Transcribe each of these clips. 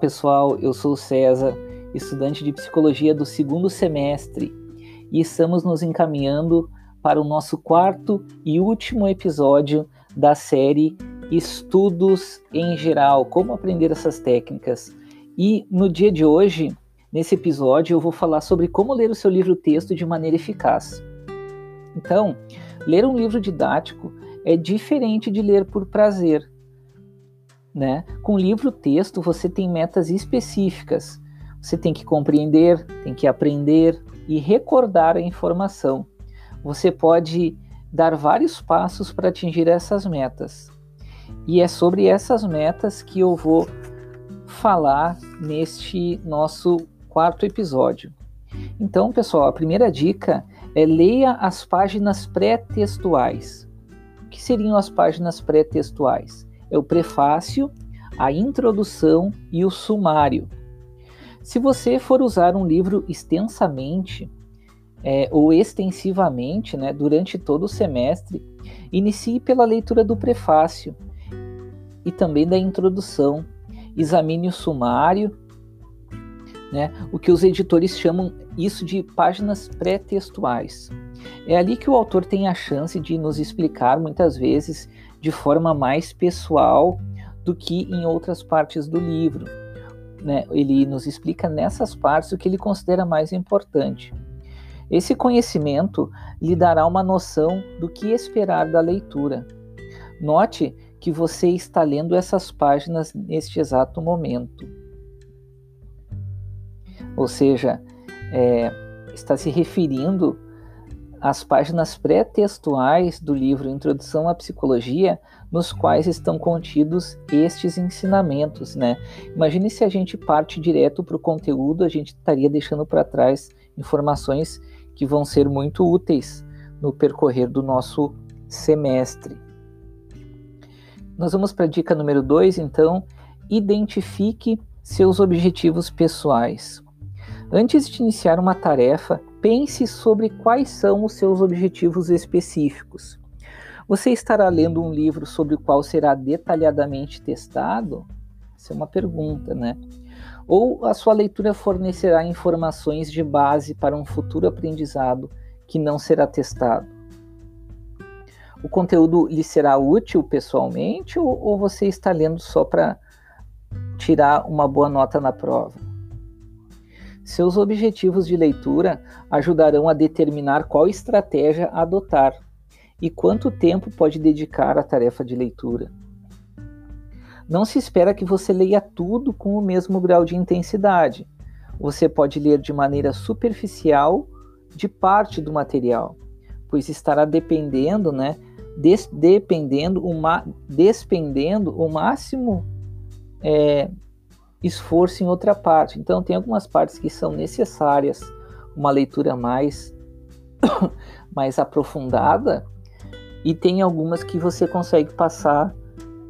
Pessoal, eu sou o César, estudante de psicologia do segundo semestre, e estamos nos encaminhando para o nosso quarto e último episódio da série Estudos em Geral, como aprender essas técnicas. E no dia de hoje, nesse episódio, eu vou falar sobre como ler o seu livro-texto de maneira eficaz. Então, ler um livro didático é diferente de ler por prazer. Né? Com livro-texto, você tem metas específicas. Você tem que compreender, tem que aprender e recordar a informação. Você pode dar vários passos para atingir essas metas. E é sobre essas metas que eu vou falar neste nosso quarto episódio. Então, pessoal, a primeira dica é leia as páginas pré-textuais. O que seriam as páginas pré-textuais? É o prefácio, a introdução e o sumário. Se você for usar um livro extensamente é, ou extensivamente né, durante todo o semestre, inicie pela leitura do prefácio e também da introdução. Examine o sumário, né, o que os editores chamam isso de páginas pré-textuais. É ali que o autor tem a chance de nos explicar, muitas vezes, de forma mais pessoal do que em outras partes do livro. Né? Ele nos explica nessas partes o que ele considera mais importante. Esse conhecimento lhe dará uma noção do que esperar da leitura. Note que você está lendo essas páginas neste exato momento. Ou seja, é, está se referindo às páginas pré-textuais do livro Introdução à Psicologia, nos quais estão contidos estes ensinamentos, né? Imagine se a gente parte direto para o conteúdo, a gente estaria deixando para trás informações que vão ser muito úteis no percorrer do nosso semestre. Nós vamos para a dica número 2, então, identifique seus objetivos pessoais. Antes de iniciar uma tarefa, pense sobre quais são os seus objetivos específicos. Você estará lendo um livro sobre o qual será detalhadamente testado? Essa é uma pergunta, né? Ou a sua leitura fornecerá informações de base para um futuro aprendizado que não será testado? O conteúdo lhe será útil pessoalmente ou, ou você está lendo só para tirar uma boa nota na prova? Seus objetivos de leitura ajudarão a determinar qual estratégia adotar e quanto tempo pode dedicar à tarefa de leitura. Não se espera que você leia tudo com o mesmo grau de intensidade. Você pode ler de maneira superficial de parte do material, pois estará dependendo, né, des dependendo uma, despendendo o máximo é, esforço em outra parte. Então, tem algumas partes que são necessárias uma leitura mais, mais aprofundada, e tem algumas que você consegue passar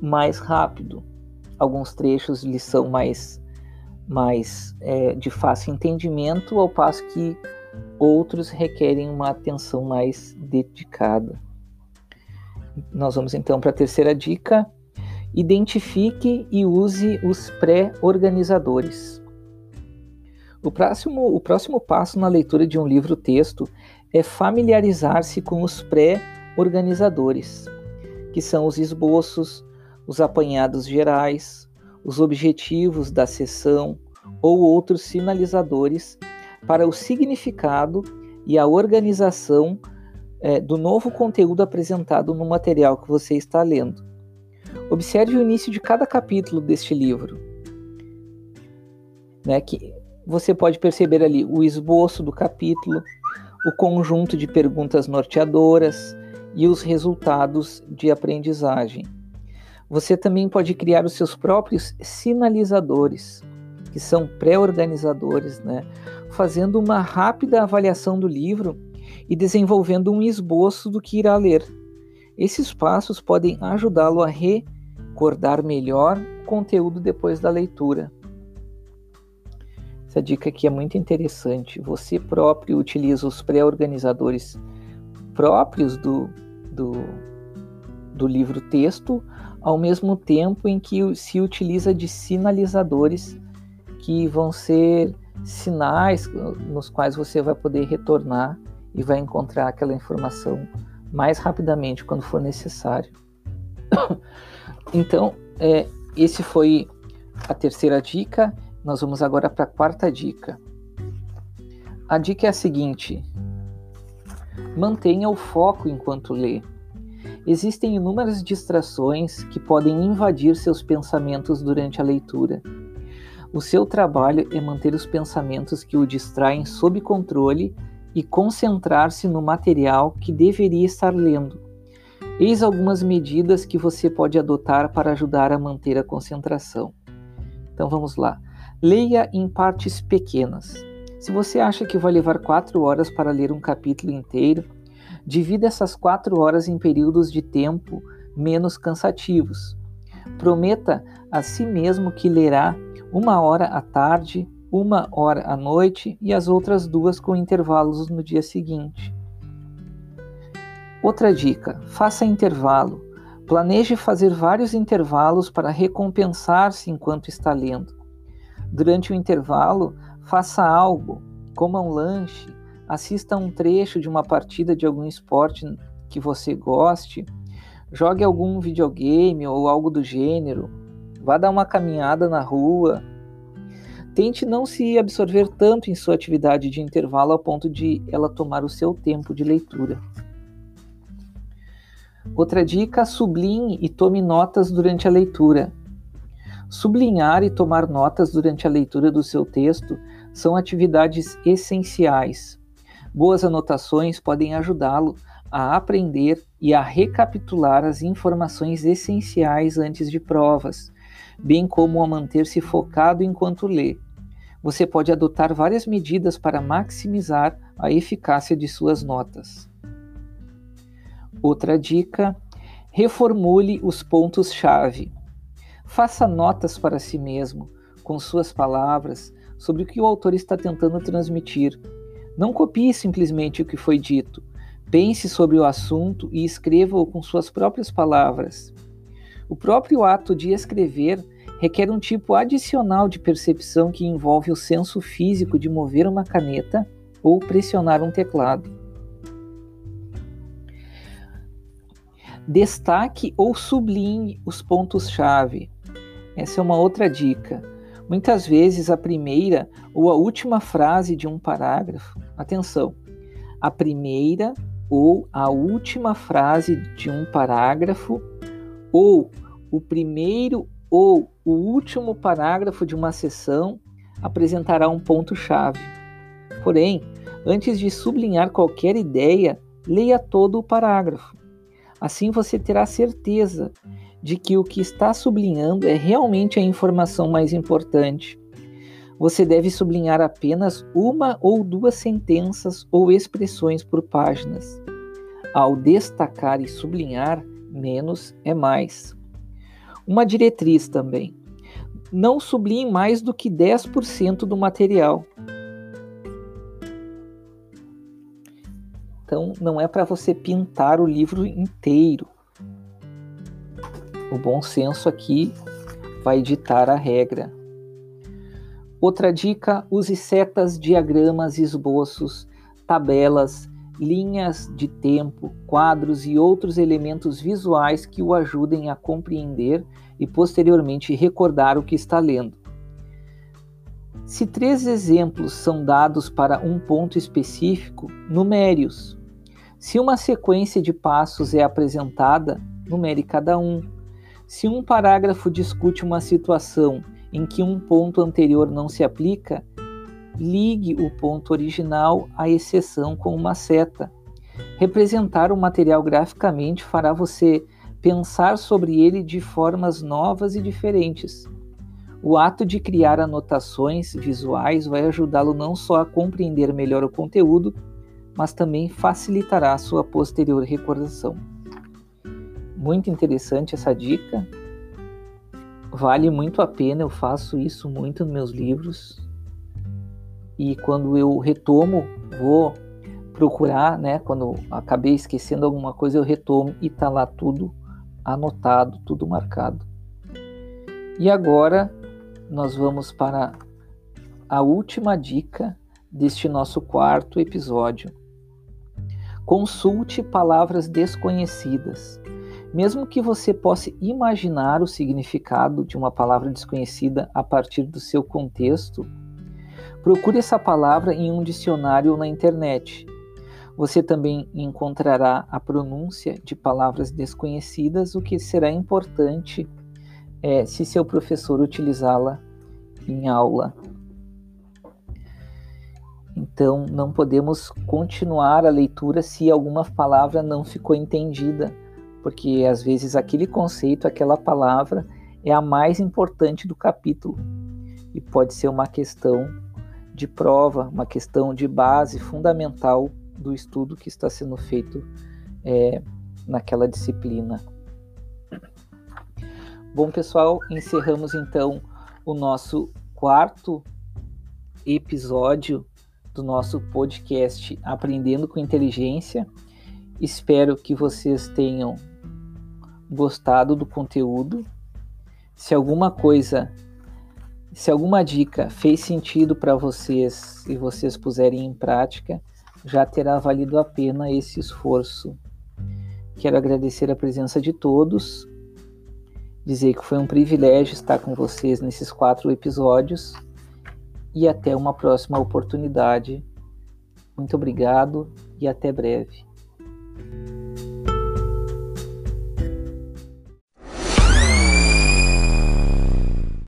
mais rápido. Alguns trechos lhe são mais, mais é, de fácil entendimento, ao passo que outros requerem uma atenção mais dedicada. Nós vamos então para a terceira dica, Identifique e use os pré-organizadores. O próximo, o próximo passo na leitura de um livro-texto é familiarizar-se com os pré-organizadores, que são os esboços, os apanhados gerais, os objetivos da sessão ou outros sinalizadores para o significado e a organização é, do novo conteúdo apresentado no material que você está lendo. Observe o início de cada capítulo deste livro, né, que você pode perceber ali o esboço do capítulo, o conjunto de perguntas norteadoras e os resultados de aprendizagem. Você também pode criar os seus próprios sinalizadores, que são pré-organizadores, né? fazendo uma rápida avaliação do livro e desenvolvendo um esboço do que irá ler. Esses passos podem ajudá-lo a re recordar melhor o conteúdo depois da leitura. Essa dica aqui é muito interessante. Você próprio utiliza os pré-organizadores próprios do, do, do livro-texto ao mesmo tempo em que se utiliza de sinalizadores que vão ser sinais nos quais você vai poder retornar e vai encontrar aquela informação mais rapidamente quando for necessário. então, é, esse foi a terceira dica. Nós vamos agora para a quarta dica. A dica é a seguinte: mantenha o foco enquanto lê. Existem inúmeras distrações que podem invadir seus pensamentos durante a leitura. O seu trabalho é manter os pensamentos que o distraem sob controle e concentrar-se no material que deveria estar lendo. Eis algumas medidas que você pode adotar para ajudar a manter a concentração. Então vamos lá. Leia em partes pequenas. Se você acha que vai levar quatro horas para ler um capítulo inteiro, Divida essas quatro horas em períodos de tempo menos cansativos. Prometa a si mesmo que lerá uma hora à tarde, uma hora à noite e as outras duas com intervalos no dia seguinte. Outra dica: faça intervalo. Planeje fazer vários intervalos para recompensar-se enquanto está lendo. Durante o intervalo, faça algo, coma um lanche, assista um trecho de uma partida de algum esporte que você goste, jogue algum videogame ou algo do gênero, vá dar uma caminhada na rua. Tente não se absorver tanto em sua atividade de intervalo a ponto de ela tomar o seu tempo de leitura. Outra dica: sublinhe e tome notas durante a leitura. Sublinhar e tomar notas durante a leitura do seu texto são atividades essenciais Boas anotações podem ajudá-lo a aprender e a recapitular as informações essenciais antes de provas, bem como a manter-se focado enquanto lê. Você pode adotar várias medidas para maximizar a eficácia de suas notas. Outra dica: reformule os pontos-chave. Faça notas para si mesmo, com suas palavras, sobre o que o autor está tentando transmitir não copie simplesmente o que foi dito. Pense sobre o assunto e escreva-o com suas próprias palavras. O próprio ato de escrever requer um tipo adicional de percepção que envolve o senso físico de mover uma caneta ou pressionar um teclado. Destaque ou sublinhe os pontos-chave. Essa é uma outra dica. Muitas vezes a primeira ou a última frase de um parágrafo, atenção, a primeira ou a última frase de um parágrafo ou o primeiro ou o último parágrafo de uma sessão apresentará um ponto-chave. Porém, antes de sublinhar qualquer ideia, leia todo o parágrafo. Assim você terá certeza de que o que está sublinhando é realmente a informação mais importante. Você deve sublinhar apenas uma ou duas sentenças ou expressões por páginas. Ao destacar e sublinhar, menos é mais. Uma diretriz também. Não sublinhe mais do que 10% do material. Então, não é para você pintar o livro inteiro. O bom senso aqui vai ditar a regra. Outra dica: use setas, diagramas, esboços, tabelas, linhas de tempo, quadros e outros elementos visuais que o ajudem a compreender e posteriormente recordar o que está lendo. Se três exemplos são dados para um ponto específico, numere-os. Se uma sequência de passos é apresentada, numere cada um. Se um parágrafo discute uma situação em que um ponto anterior não se aplica, ligue o ponto original à exceção com uma seta. Representar o material graficamente fará você pensar sobre ele de formas novas e diferentes. O ato de criar anotações visuais vai ajudá-lo não só a compreender melhor o conteúdo, mas também facilitará sua posterior recordação muito interessante essa dica. Vale muito a pena, eu faço isso muito nos meus livros. E quando eu retomo, vou procurar, né? Quando acabei esquecendo alguma coisa, eu retomo e tá lá tudo anotado, tudo marcado. E agora nós vamos para a última dica deste nosso quarto episódio. Consulte palavras desconhecidas. Mesmo que você possa imaginar o significado de uma palavra desconhecida a partir do seu contexto, procure essa palavra em um dicionário ou na internet. Você também encontrará a pronúncia de palavras desconhecidas, o que será importante é, se seu professor utilizá-la em aula. Então, não podemos continuar a leitura se alguma palavra não ficou entendida, porque às vezes aquele conceito, aquela palavra é a mais importante do capítulo e pode ser uma questão de prova, uma questão de base fundamental do estudo que está sendo feito é, naquela disciplina. Bom, pessoal, encerramos então o nosso quarto episódio do nosso podcast Aprendendo com Inteligência. Espero que vocês tenham gostado do conteúdo. Se alguma coisa, se alguma dica fez sentido para vocês e vocês puserem em prática, já terá valido a pena esse esforço. Quero agradecer a presença de todos, dizer que foi um privilégio estar com vocês nesses quatro episódios e até uma próxima oportunidade. Muito obrigado e até breve.